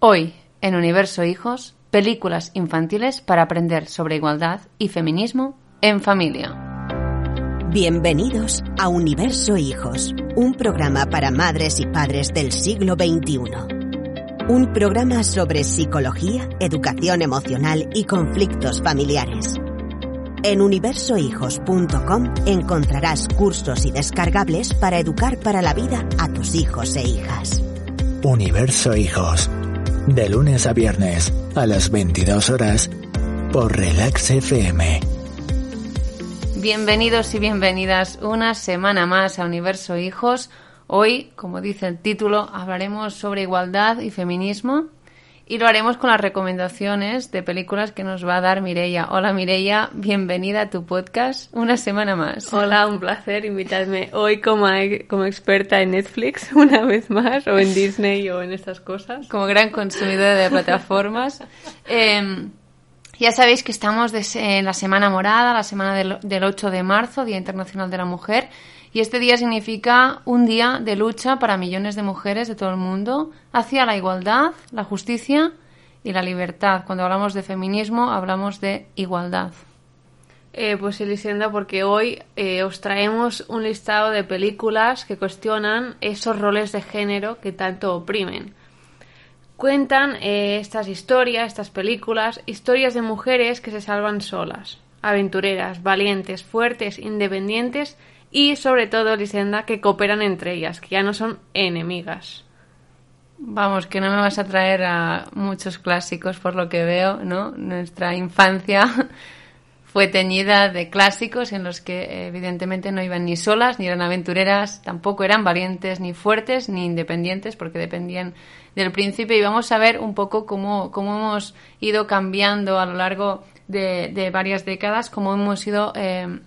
Hoy, en Universo Hijos, películas infantiles para aprender sobre igualdad y feminismo en familia. Bienvenidos a Universo Hijos, un programa para madres y padres del siglo XXI. Un programa sobre psicología, educación emocional y conflictos familiares. En universohijos.com encontrarás cursos y descargables para educar para la vida a tus hijos e hijas. Universo Hijos. De lunes a viernes a las 22 horas por Relax FM. Bienvenidos y bienvenidas una semana más a Universo Hijos. Hoy, como dice el título, hablaremos sobre igualdad y feminismo y lo haremos con las recomendaciones de películas que nos va a dar Mireia. Hola Mireia, bienvenida a tu podcast una semana más. Hola, un placer invitarme hoy como, como experta en Netflix una vez más, o en Disney o en estas cosas. Como gran consumidora de plataformas. Em, ya sabéis que estamos en la Semana Morada, la semana del, del 8 de marzo, Día Internacional de la Mujer. Y este día significa un día de lucha para millones de mujeres de todo el mundo hacia la igualdad, la justicia y la libertad. Cuando hablamos de feminismo, hablamos de igualdad. Eh, pues Elisenda, porque hoy eh, os traemos un listado de películas que cuestionan esos roles de género que tanto oprimen. Cuentan eh, estas historias, estas películas, historias de mujeres que se salvan solas, aventureras, valientes, fuertes, independientes y sobre todo, Lisenda, que cooperan entre ellas, que ya no son enemigas. Vamos, que no me vas a traer a muchos clásicos por lo que veo, ¿no? Nuestra infancia fue teñida de clásicos en los que evidentemente no iban ni solas, ni eran aventureras, tampoco eran valientes, ni fuertes, ni independientes, porque dependían del príncipe. Y vamos a ver un poco cómo, cómo hemos ido cambiando a lo largo de, varias décadas, cómo hemos ido eh,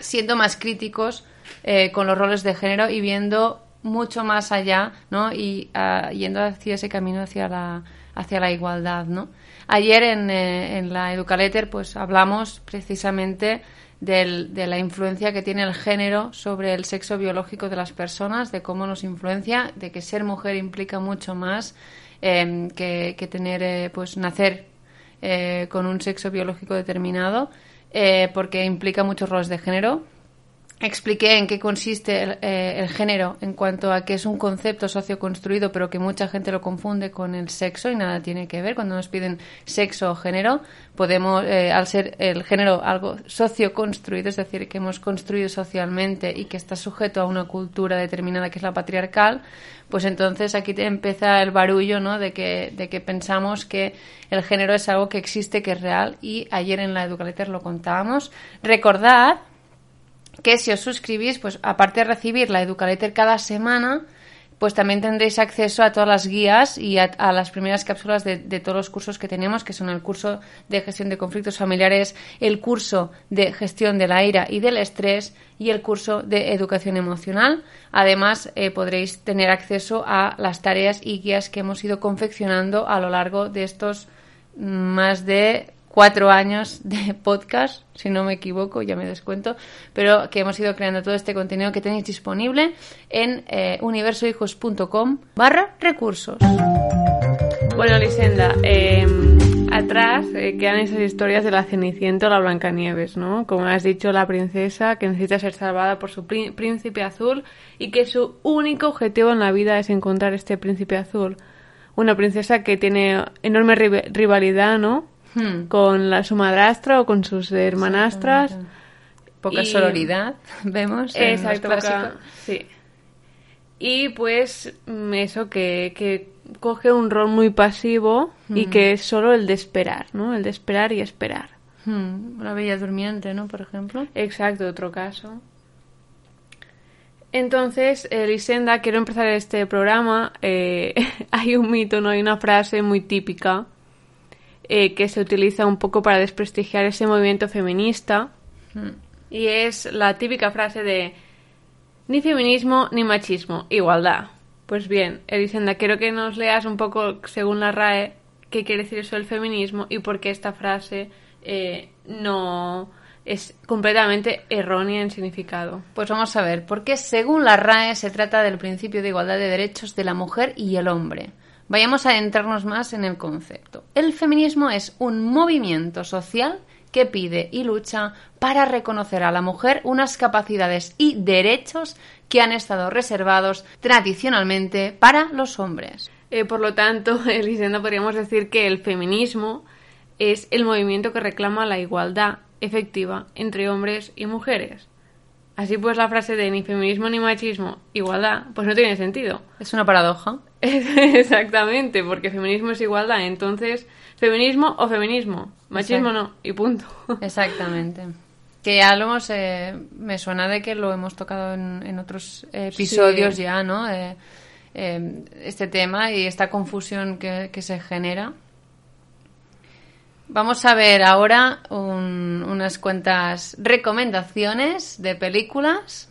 siendo más críticos eh, con los roles de género y viendo mucho más allá, ¿no? Y uh, yendo hacia ese camino hacia la, hacia la igualdad, ¿no? Ayer en, eh, en la Educaletter, pues hablamos precisamente del, de la influencia que tiene el género sobre el sexo biológico de las personas, de cómo nos influencia, de que ser mujer implica mucho más eh, que, que, tener, eh, pues nacer eh, con un sexo biológico determinado eh, porque implica muchos roles de género. Expliqué en qué consiste el, eh, el, género en cuanto a que es un concepto socioconstruido, pero que mucha gente lo confunde con el sexo y nada tiene que ver. Cuando nos piden sexo o género, podemos, eh, al ser el género algo socioconstruido, es decir, que hemos construido socialmente y que está sujeto a una cultura determinada que es la patriarcal, pues entonces aquí empieza el barullo ¿no? de, que, de que pensamos que el género es algo que existe, que es real, y ayer en la Educaletter lo contábamos. Recordad que si os suscribís, pues aparte de recibir la Educaletter cada semana, pues también tendréis acceso a todas las guías y a, las primeras cápsulas de, todos los cursos que tenemos, que son el curso de gestión de conflictos familiares, el curso de gestión de la ira y del estrés y el curso de educación emocional. Además, eh, podréis tener acceso a las tareas y guías que hemos ido confeccionando a lo largo de estos más de cuatro años de podcast, si no me equivoco, ya me descuento, pero que hemos ido creando todo este contenido que tenéis disponible en eh, universohijos.com barra recursos. Bueno, Lisenda, eh, atrás quedan esas historias de la Cenicienta o la Blancanieves, ¿no? Como has dicho, la princesa que necesita ser salvada por su príncipe azul y que su único objetivo en la vida es encontrar este príncipe azul. Una princesa que tiene enorme rivalidad, ¿no? Hmm. con la, su madrastra o con sus hermanastras. Poca y... sororidad, vemos. En Exacto, poca, sí. Y pues eso que, que, coge un rol muy pasivo hmm. y que es solo el de esperar, ¿no? El de esperar y esperar. Hmm. La bella durmiente, ¿no? Por ejemplo. Exacto, otro caso. Entonces, Elisenda, quiero empezar este programa. Eh, hay un mito, ¿no? Hay una frase muy típica eh, que se utiliza un poco para desprestigiar ese movimiento feminista. Mm. Y es la típica frase de ni feminismo ni machismo, igualdad. Pues bien, Elisenda, quiero que nos leas un poco, según la RAE, qué quiere decir eso del feminismo y por qué esta frase eh, no es completamente errónea en significado. Pues vamos a ver, porque según la RAE se trata del principio de igualdad de derechos de la mujer y el hombre Vayamos a adentrarnos más en el concepto. El feminismo es un movimiento social que pide y lucha para reconocer a la mujer unas capacidades y derechos que han estado reservados tradicionalmente para los hombres. Eh, por lo tanto, Elisenda, podríamos decir que el feminismo es el movimiento que reclama la igualdad efectiva entre hombres y mujeres. Así pues, la frase de ni feminismo ni machismo, igualdad, pues no tiene sentido. Es una paradoja. Exactamente, porque feminismo es igualdad. Entonces, feminismo o feminismo, machismo no, y punto. Exactamente. Que ya lo hemos, eh, me suena de que lo hemos tocado en, otros episodios ya, ¿no? Eh, eh, este tema y esta confusión que, que se genera. Vamos a ver ahora unas cuantas recomendaciones de películas.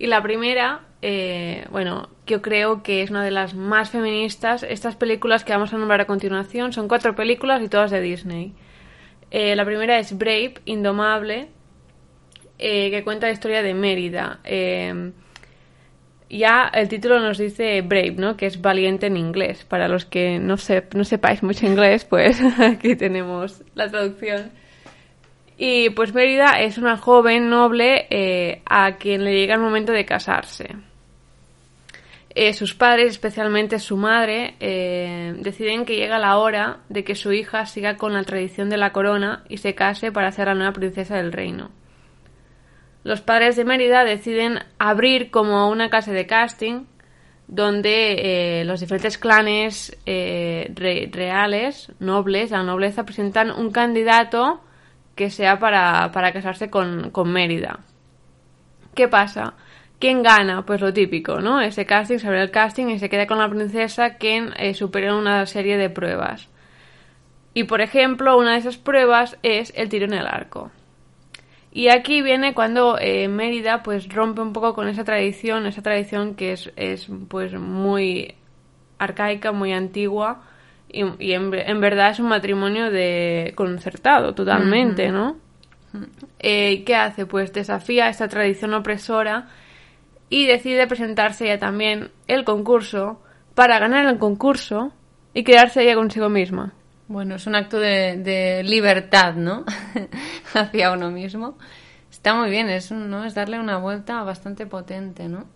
Y la primera, eh, bueno, yo creo que es una de las más feministas. Estas películas que vamos a nombrar a continuación son cuatro películas y todas de Disney. Eh, la primera es Brave, Indomable, eh, que cuenta la historia de Mérida ya el título nos dice Brave, ¿no? Que es valiente en inglés. Para los que no, no sepáis mucho inglés, pues aquí tenemos la traducción. Y pues Mérida es una joven noble eh, a quien le llega el momento de casarse. Eh, sus padres, especialmente su madre, eh, deciden que llega la hora de que su hija siga con la tradición de la corona y se case para ser la nueva princesa del reino los padres de Mérida deciden abrir como una casa de casting donde eh, los diferentes clanes eh, reales, nobles, la nobleza, presentan un candidato que sea para, casarse con, Mérida. ¿Qué pasa? ¿Quién gana? Pues lo típico, ¿no? Ese casting, se abre el casting y se queda con la princesa quien eh, supera una serie de pruebas. Y por ejemplo, una de esas pruebas es el tiro en el arco. Y aquí viene cuando eh, Mérida pues rompe un poco con esa tradición, esa tradición que es, es pues muy arcaica, muy antigua y, en, verdad es un matrimonio de concertado totalmente, ¿no? Eh, ¿Qué hace? Pues desafía esta tradición opresora y decide presentarse ella también el concurso para ganar el concurso y quedarse ella consigo misma. Bueno, es un acto de, libertad, ¿no? Hacia uno mismo. Está muy bien, es, ¿no? es darle una vuelta bastante potente, ¿no?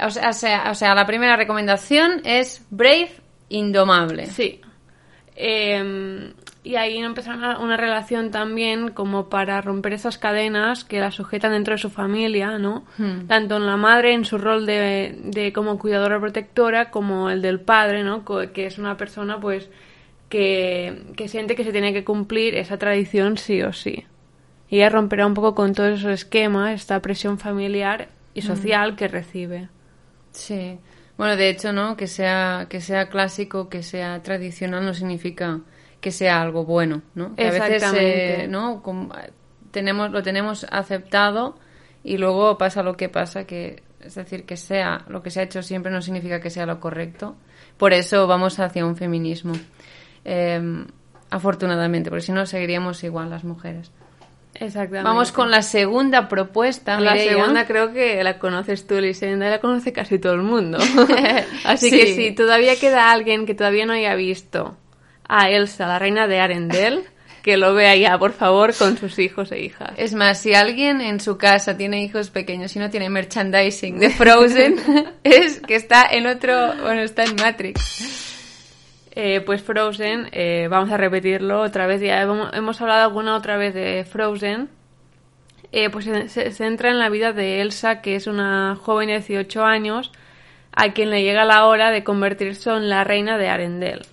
O sea, o sea, la primera recomendación es Brave Indomable. Sí. Em, y ahí empezar una, relación también como para romper esas cadenas que la sujetan dentro de su familia, ¿no? Hmm. Tanto en la madre en su rol de, de como cuidadora protectora como el del padre, ¿no? Que es una persona pues que, siente que se tiene que cumplir esa tradición sí o sí. Y ella romperá un poco con todos esos esquemas, esta presión familiar y social que recibe. Sí. Bueno, de hecho, ¿no? Que sea, que sea clásico, que sea tradicional, no significa que sea algo bueno, ¿no? Que a veces, eh, ¿no? tenemos, lo tenemos aceptado y luego pasa lo que pasa, que es decir, que sea lo que se ha hecho siempre no significa que sea lo correcto. Por eso vamos hacia un feminismo. Em, afortunadamente, porque si no seguiríamos igual las mujeres. Exactamente. Vamos con la segunda propuesta. La segunda creo que la conoces tú, Lisenda, la conoce casi todo el mundo. Así que si todavía queda alguien que todavía no haya visto a Elsa, la reina de Arendelle, que lo vea ya, por favor, con sus hijos e hijas. Es más, si alguien en su casa tiene hijos pequeños y no tiene merchandising de Frozen, es que está en otro, bueno, está en Matrix. Eh, pues Frozen, eh, vamos a repetirlo otra vez, ya hemos, hablado alguna otra vez de Frozen, eh, pues se, centra en la vida de Elsa, que es una joven de 18 años, a quien le llega la hora de convertirse en la reina de Arendelle.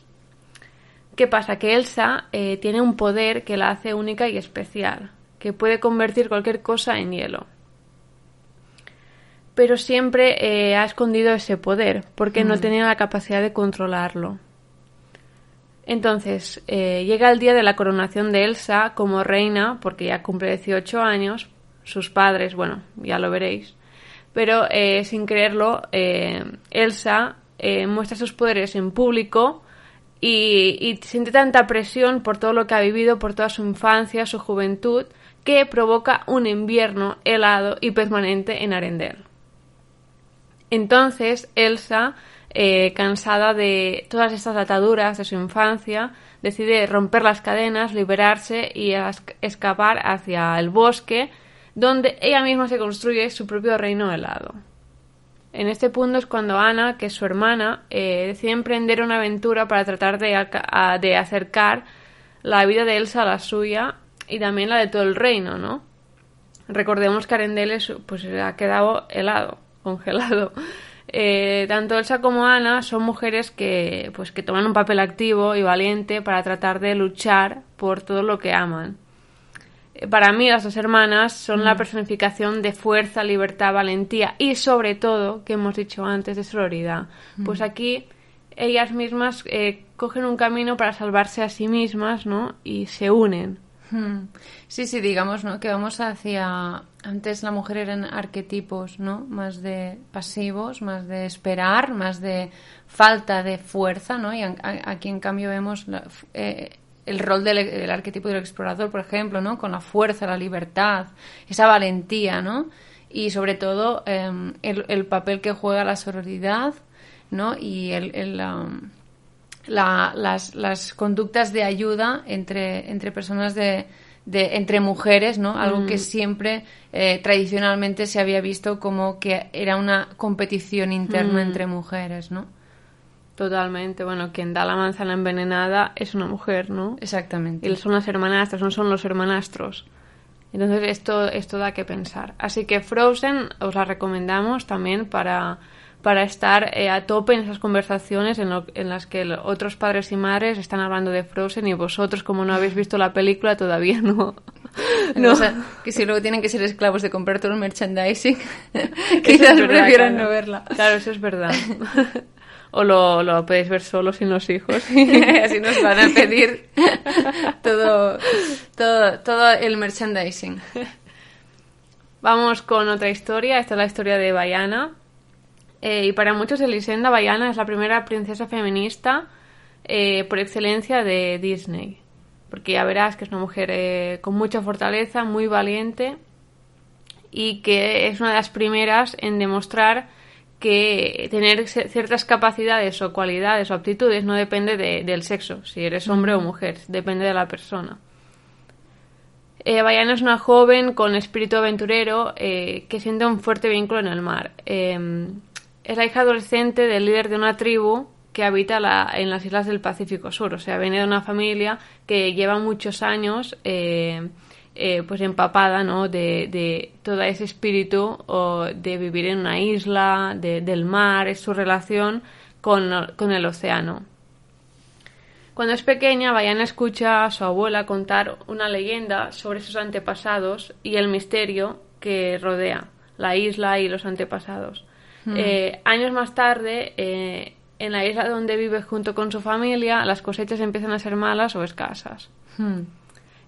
¿Qué pasa? Que Elsa tiene un poder que la hace única y especial, que puede convertir cualquier cosa en hielo. Pero siempre ha escondido ese poder, porque no tenía la capacidad de controlarlo. Entonces, eh, llega el día de la coronación de Elsa como reina, porque ya cumple 18 años, sus padres, bueno, ya lo veréis, pero eh, sin creerlo, eh, Elsa muestra sus poderes en público y, y, siente tanta presión por todo lo que ha vivido, por toda su infancia, su juventud, que provoca un invierno helado y permanente en Arendelle. Entonces, Elsa eh, cansada de todas estas ataduras de su infancia, decide romper las cadenas, liberarse y escapar hacia el bosque, donde ella misma se construye su propio reino helado. En este punto es cuando Ana, que es su hermana, eh, decide emprender una aventura para tratar de, de acercar la vida de Elsa a la suya y también la de todo el reino, ¿no? Recordemos que Arendelle pues, ha quedado helado, congelado. Eh, tanto Elsa como Ana son mujeres que, pues, que toman un papel activo y valiente para tratar de luchar por todo lo que aman. Eh, para mí las dos hermanas son la mm. personificación de fuerza, libertad, valentía y sobre todo, que hemos dicho antes, de sororidad. Pues mm. aquí ellas mismas eh, cogen un camino para salvarse a sí mismas, ¿no? Y se unen. Hmm. Sí, sí, digamos, ¿no? Que vamos hacia... Antes la mujer eran arquetipos, ¿no? Más de pasivos, más de esperar, más de falta de fuerza, ¿no? Y aquí, en cambio, vemos eh, el rol del, arquetipo del explorador, por ejemplo, ¿no? Con la fuerza, la libertad, esa valentía, ¿no? Y sobre todo em, el, papel que juega la sororidad, ¿no? Y el... Um, las, las, conductas de ayuda entre, entre personas de, de, entre mujeres, ¿no? Algo que mm. siempre eh, tradicionalmente se había visto como que era una competición interna mm. entre mujeres, ¿no? Totalmente. Bueno, quien da la manzana envenenada es una mujer, ¿no? Exactamente. Y son las hermanastras, no son los hermanastros. Entonces esto, esto da que pensar. Así que Frozen os la recomendamos también para para estar eh, a tope en esas conversaciones en, en las que otros padres y madres están hablando de Frozen y vosotros, como no habéis visto la película, todavía no. no. O sea, que si luego tienen que ser esclavos de comprar todo el merchandising, quizás prefieran no verla. Claro, eso es verdad. o lo, lo podéis ver solo sin los hijos. Así nos van a pedir todo, todo, todo el merchandising. Vamos con otra historia. Esta es la historia de Bayana. Eh, y para muchos Elisenda Bayana es la primera princesa feminista eh, por excelencia de Disney. Porque ya verás que es una mujer eh, con mucha fortaleza, muy valiente y que es una de las primeras en demostrar que tener ciertas capacidades o cualidades o aptitudes no depende del sexo, si eres hombre o mujer, depende de la persona. Eh, Bayana es una joven con espíritu aventurero que siente un fuerte vínculo en el mar. Em, es la hija adolescente del líder de una tribu que habita en las islas del Pacífico Sur. O sea, viene de una familia que lleva muchos años eh, eh, pues empapada ¿no? de, todo ese espíritu o de vivir en una isla, del mar, es su relación con, con el océano. Cuando es pequeña, Bayana escucha a su abuela contar una leyenda sobre sus antepasados y el misterio que rodea la isla y los antepasados. Hmm. Eh, años más tarde, eh, en la isla donde vive junto con su familia, las cosechas empiezan a ser malas o escasas. Hmm.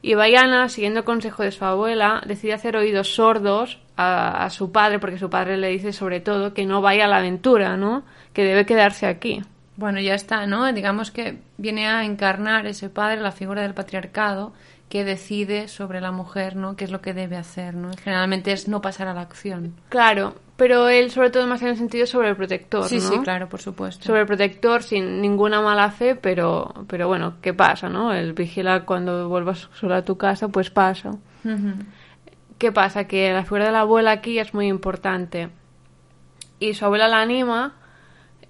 Y Bayana, siguiendo el consejo de su abuela, decide hacer oídos sordos a, su padre, porque su padre le dice sobre todo que no vaya a la aventura, ¿no? Que debe quedarse aquí. Bueno, ya está, ¿no? Digamos que viene a encarnar ese padre la figura del patriarcado que decide sobre la mujer, ¿no? Qué es lo que debe hacer, ¿no? Generalmente es no pasar a la acción. Claro, pero él sobre todo más en el sentido sobre el protector, Sí, sí, claro, por supuesto. Sobre el protector sin ninguna mala fe, pero, pero bueno, ¿qué pasa, no? El vigila cuando vuelvas sola a tu casa, pues pasa. ¿Qué pasa? Que la figura de la abuela aquí es muy importante. Y su abuela la anima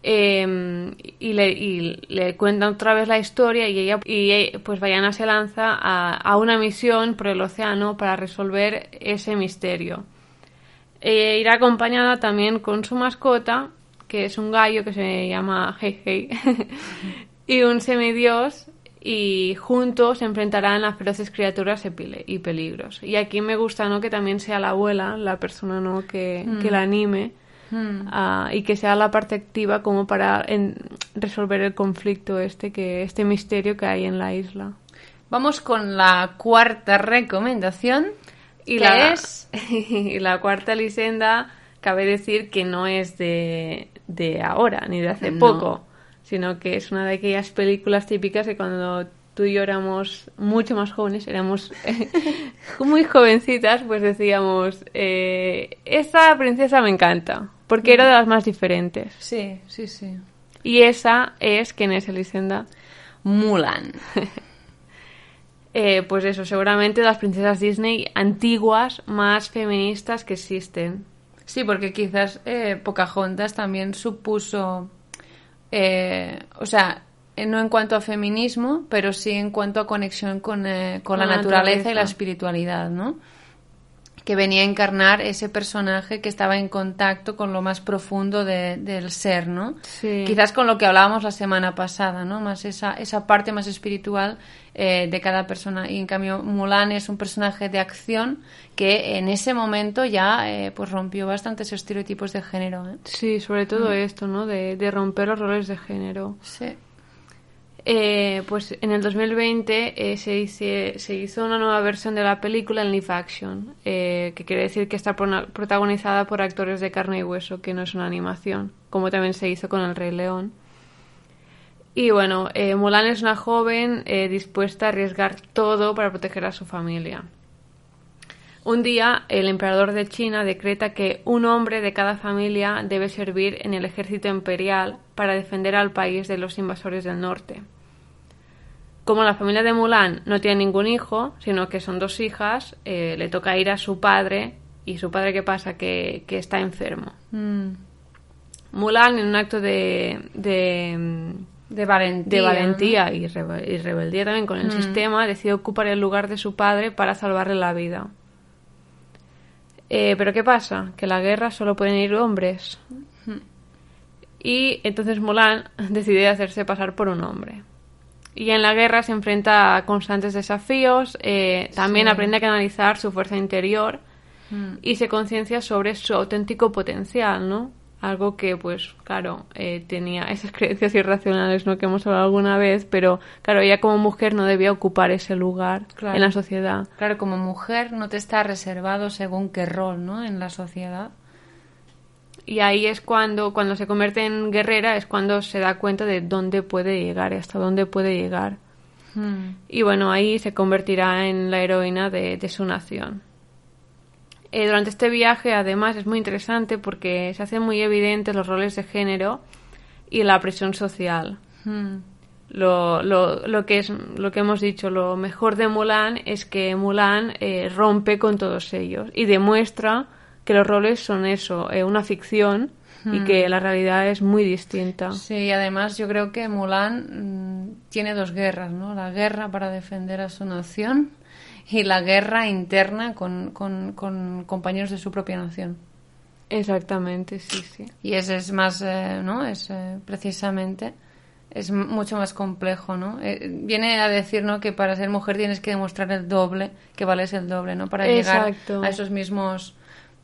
Em, y, le, y, le, cuenta otra vez la historia y ella y pues Bayana se lanza a, una misión por el océano para resolver ese misterio. E irá acompañada también con su mascota, que es un gallo que se llama Heihei, y un semidios, y juntos se enfrentarán a feroces criaturas y peligros. Y aquí me gusta ¿no? que también sea la abuela, la persona ¿no? que, que la anime Hmm. Ah, y que sea la parte activa como para resolver el conflicto este que este misterio que hay en la isla. Vamos con la cuarta recomendación y la es y la cuarta lisenda cabe decir que no es de, de ahora ni de hace poco, sino que es una de aquellas películas típicas que cuando tú y yo éramos mucho más jóvenes, éramos muy jovencitas, pues decíamos, eh, esta princesa me encanta porque era de las más diferentes. Sí, sí, sí. Y esa es, ¿quién es Elisenda? Mulan. Eh, pues eso, seguramente las princesas Disney antiguas más feministas que existen. Sí, porque quizás eh, Pocahontas también supuso, eh, o sea, eh, no en cuanto a feminismo, pero sí en cuanto a conexión con, eh, con la, la naturaleza, y la espiritualidad, ¿no? Que venía a encarnar ese personaje que estaba en contacto con lo más profundo de- del ser, ¿no? Sí. Quizás con lo que hablábamos la semana pasada, ¿no? Más esa, esa parte más espiritual eh, de cada persona. Y en cambio, Mulan es un personaje de acción que en ese momento ya eh, pues rompió bastantes estereotipos de género. ¿eh? Sí, sobre todo esto, ¿no? De, de romper los roles de género. Sí. Eh, pues en el 2020 eh, se, se hizo una nueva versión de la película en live action, eh, que quiere decir que está protagonizada por actores de carne y hueso, que no es una animación, como también se hizo con El Rey León. Y bueno, Mulan es una joven dispuesta a arriesgar todo para proteger a su familia. Un día, el emperador de China decreta que un hombre de cada familia debe servir en el ejército imperial para defender al país de los invasores del norte. Como la familia de Mulan no tiene ningún hijo, sino que son dos hijas, eh, le toca ir a su padre. ¿Y su padre qué pasa? Que, que está enfermo. Mm. Mulan, en un acto de, de, De valentía. de ¿no? valentía y, rebe- y rebeldía también con el sistema, decide ocupar el lugar de su padre para salvarle la vida. Eh, Pero ¿qué pasa? Que la guerra solo pueden ir hombres. Y entonces Mulan decide hacerse pasar por un hombre. Y en la guerra se enfrenta a constantes desafíos, eh, también Sí. aprende a canalizar su fuerza interior Mm. y se conciencia sobre su auténtico potencial, ¿no? Algo que, pues, claro, eh, tenía esas creencias irracionales, ¿no? Que hemos hablado alguna vez, pero, claro, ella como mujer no debía ocupar ese lugar Claro. en la sociedad. Claro, como mujer no te está reservado según qué rol, ¿no? En la sociedad. Y ahí es cuando, cuando se convierte en guerrera, es cuando se da cuenta de dónde puede llegar y hasta dónde puede llegar. Mm. Y bueno, ahí se convertirá en la heroína de, de su nación. Eh, durante este viaje, además, es muy interesante porque se hacen muy evidentes los roles de género y la presión social. Mm. Lo, lo, lo que es lo que hemos dicho, lo mejor de Mulan es que Mulan eh, rompe con todos ellos y demuestra que los roles son eso, eh, una ficción y que la realidad es muy distinta. Sí, y además yo creo que Mulan mm, tiene dos guerras, ¿no? La guerra para defender a su nación y la guerra interna con, con- con compañeros de su propia nación. Exactamente, sí, sí. Y ese es más, eh, ¿no? Es eh, precisamente, es mucho más complejo, ¿no? Eh, viene a decir, ¿no? Que para ser mujer tienes que demostrar el doble, que vales el doble, ¿no? Para Exacto. llegar a esos mismos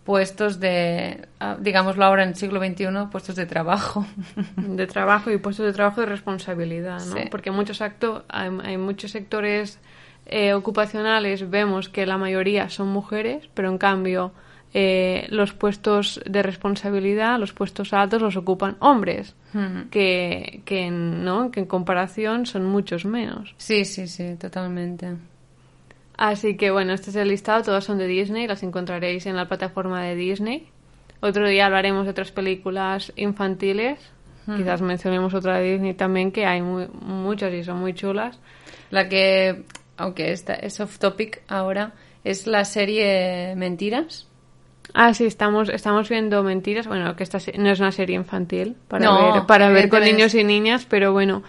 puestos de, ah, digámoslo ahora en el siglo XXI, puestos de trabajo. de trabajo y puestos de trabajo de responsabilidad, ¿no? Sí. Porque muchos actos, hay, hay muchos sectores eh, ocupacionales, vemos que la mayoría son mujeres, pero en cambio eh, los puestos de responsabilidad, los puestos altos los ocupan hombres, Mm. que, que, ¿no? que en comparación son muchos menos. Sí, sí, sí, totalmente. Así que bueno, este es el listado, todas son de Disney, las encontraréis en la plataforma de Disney. Otro día hablaremos de otras películas infantiles, quizás mencionemos otra de Disney también, que hay muy- muchas y son muy chulas. La que, aunque esta es off topic ahora, es la serie Mentiras. Ah, sí, estamos, estamos viendo Mentiras, bueno, que esta no es una serie infantil para No, ver, para ver con niños y niñas, pero bueno,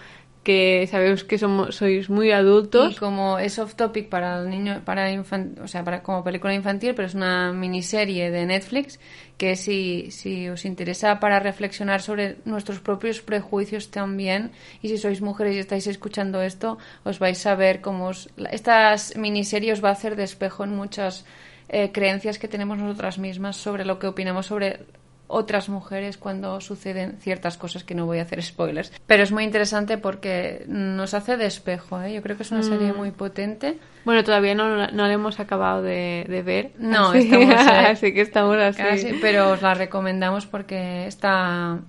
que sabemos que somos, sois muy Y adultos. como es off topic para el niño, para infan- o sea, para como película infantil, pero es una miniserie de Netflix que si, si os interesa para reflexionar sobre nuestros propios prejuicios también, y si sois mujeres y estáis escuchando esto, os vais a ver cómo os, estas miniserie os va a hacer de espejo en muchas eh, creencias que tenemos nosotras mismas sobre lo que opinamos sobre otras mujeres cuando suceden ciertas cosas que no voy a hacer spoilers. Pero es muy interesante porque nos hace de espejo, ¿eh? Yo creo que es una serie muy potente. Bueno, todavía no, no la hemos acabado de, de ver. No, así, estamos, eh, así que estamos así. Casi, pero os la recomendamos porque está,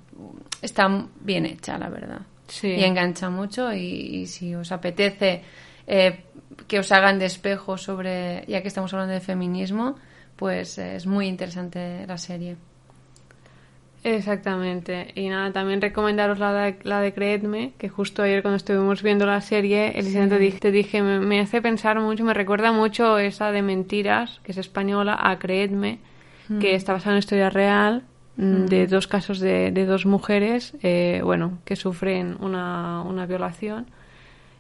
está bien hecha, la verdad. Sí. Y engancha mucho y, y si os apetece eh, que os hagan de espejo sobre, ya que estamos hablando de feminismo, pues eh, es muy interesante la serie. Exactamente. Y nada, también recomendaros la de, la de Creedme, que justo ayer cuando estuvimos viendo la serie, el te dije, te dije me, me, hace pensar mucho, me recuerda mucho esa de Mentiras, que es española, a Creedme, que está basada en historia real, mm, de dos casos de, de dos mujeres, eh, bueno, que sufren una, una violación.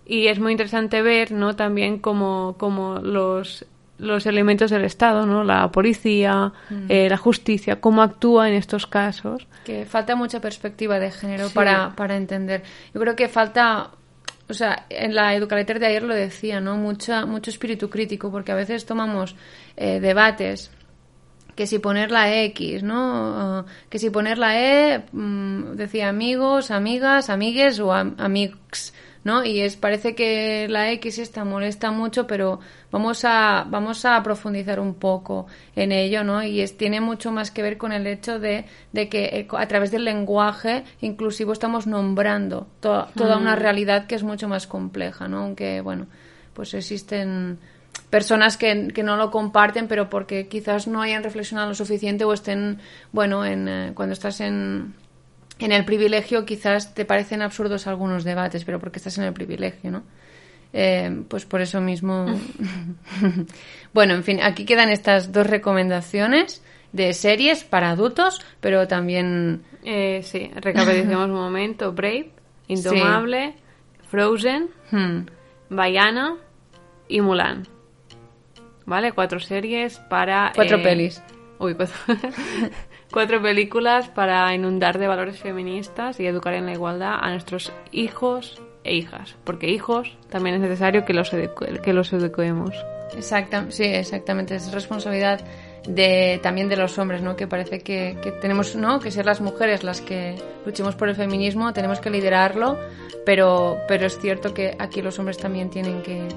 Y es muy interesante ver, ¿no? También como, como los los elementos del Estado, ¿no? La policía, mm. eh, la justicia, cómo actúa en estos casos. Que falta mucha perspectiva de género para, para entender. Yo creo que falta, o sea, en la Educaletter de ayer lo decía, ¿no? Mucha, mucho espíritu crítico, porque a veces tomamos eh, debates que si poner la X, ¿no? Que si poner la E, mm, decía amigos, amigas, amigues o amigos ¿no? Y es parece que la X esta molesta mucho, pero vamos a vamos a profundizar un poco en ello, ¿no? Y es, tiene mucho más que ver con el hecho de, de que eh, a través del lenguaje inclusivo estamos nombrando toda una realidad que es mucho más compleja, ¿no? Aunque, bueno, pues existen personas que, que, no lo comparten, pero porque quizás no hayan reflexionado lo suficiente o estén, bueno, en, eh, cuando estás en, en el privilegio quizás te parecen absurdos algunos debates, pero porque estás en el privilegio, ¿no? Eh, pues por eso mismo. bueno, en fin, aquí quedan estas dos recomendaciones de series para adultos, pero también. Eh, sí, recapitulemos un momento: Brave, Indomable, Frozen, hmm. Bayana y Mulan. ¿Vale? Cuatro series para. Cuatro eh, pelis. Uy, cuatro. Cuatro películas para inundar de valores feministas y educar en la igualdad a nuestros hijos e hijas. Porque hijos también es necesario que los, que los eduquemos. Exacta, sí, exactamente. Es responsabilidad de, también de los hombres, ¿no? Que parece que, que, tenemos, ¿no? Que ser las mujeres las que luchemos por el feminismo, tenemos que liderarlo, pero, pero es cierto que aquí los hombres también tienen que,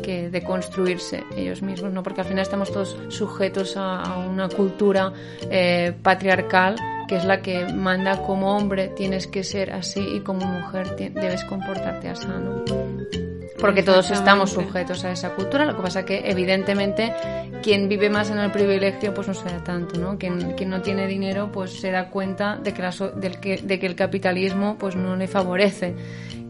que de construirse ellos mismos, ¿no? Porque al final estamos todos sujetos a, una cultura eh, patriarcal que es la que manda como hombre tienes que ser así y como mujer debes comportarte así, ¿no? Porque todos estamos sujetos a esa cultura, lo que pasa que evidentemente quien vive más en el privilegio pues no se da tanto, ¿no? Quien, quien no tiene dinero pues se da cuenta de que, la, del que, de que el capitalismo pues no le favorece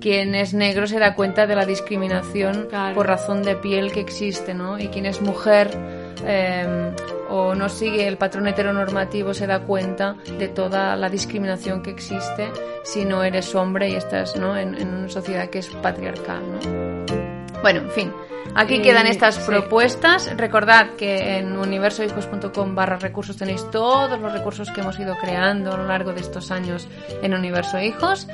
quien es negro se da cuenta de la discriminación por razón de piel que existe, ¿no? Y quien es mujer em, o no sigue el patrón heteronormativo se da cuenta de toda la discriminación que existe si no eres hombre y estás ¿no? en, una sociedad que es patriarcal, ¿no? Bueno, en fin. Aquí quedan estas propuestas. Recordad que en universohijos.com barra recursos tenéis todos los recursos que hemos ido creando a lo largo de estos años en Universo Hijos.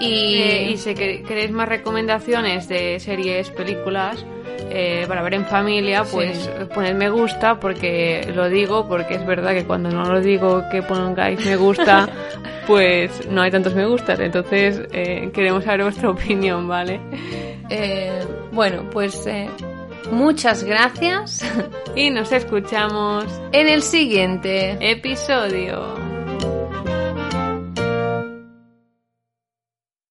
Y, eh, si queréis más recomendaciones de series, películas eh, para ver en familia, pues poned me gusta porque lo digo, porque es verdad que cuando no lo digo que pongáis me gusta, pues no hay tantos me gustas. Entonces eh, queremos saber vuestra opinión, ¿vale? bueno, pues muchas gracias y nos escuchamos en el siguiente episodio.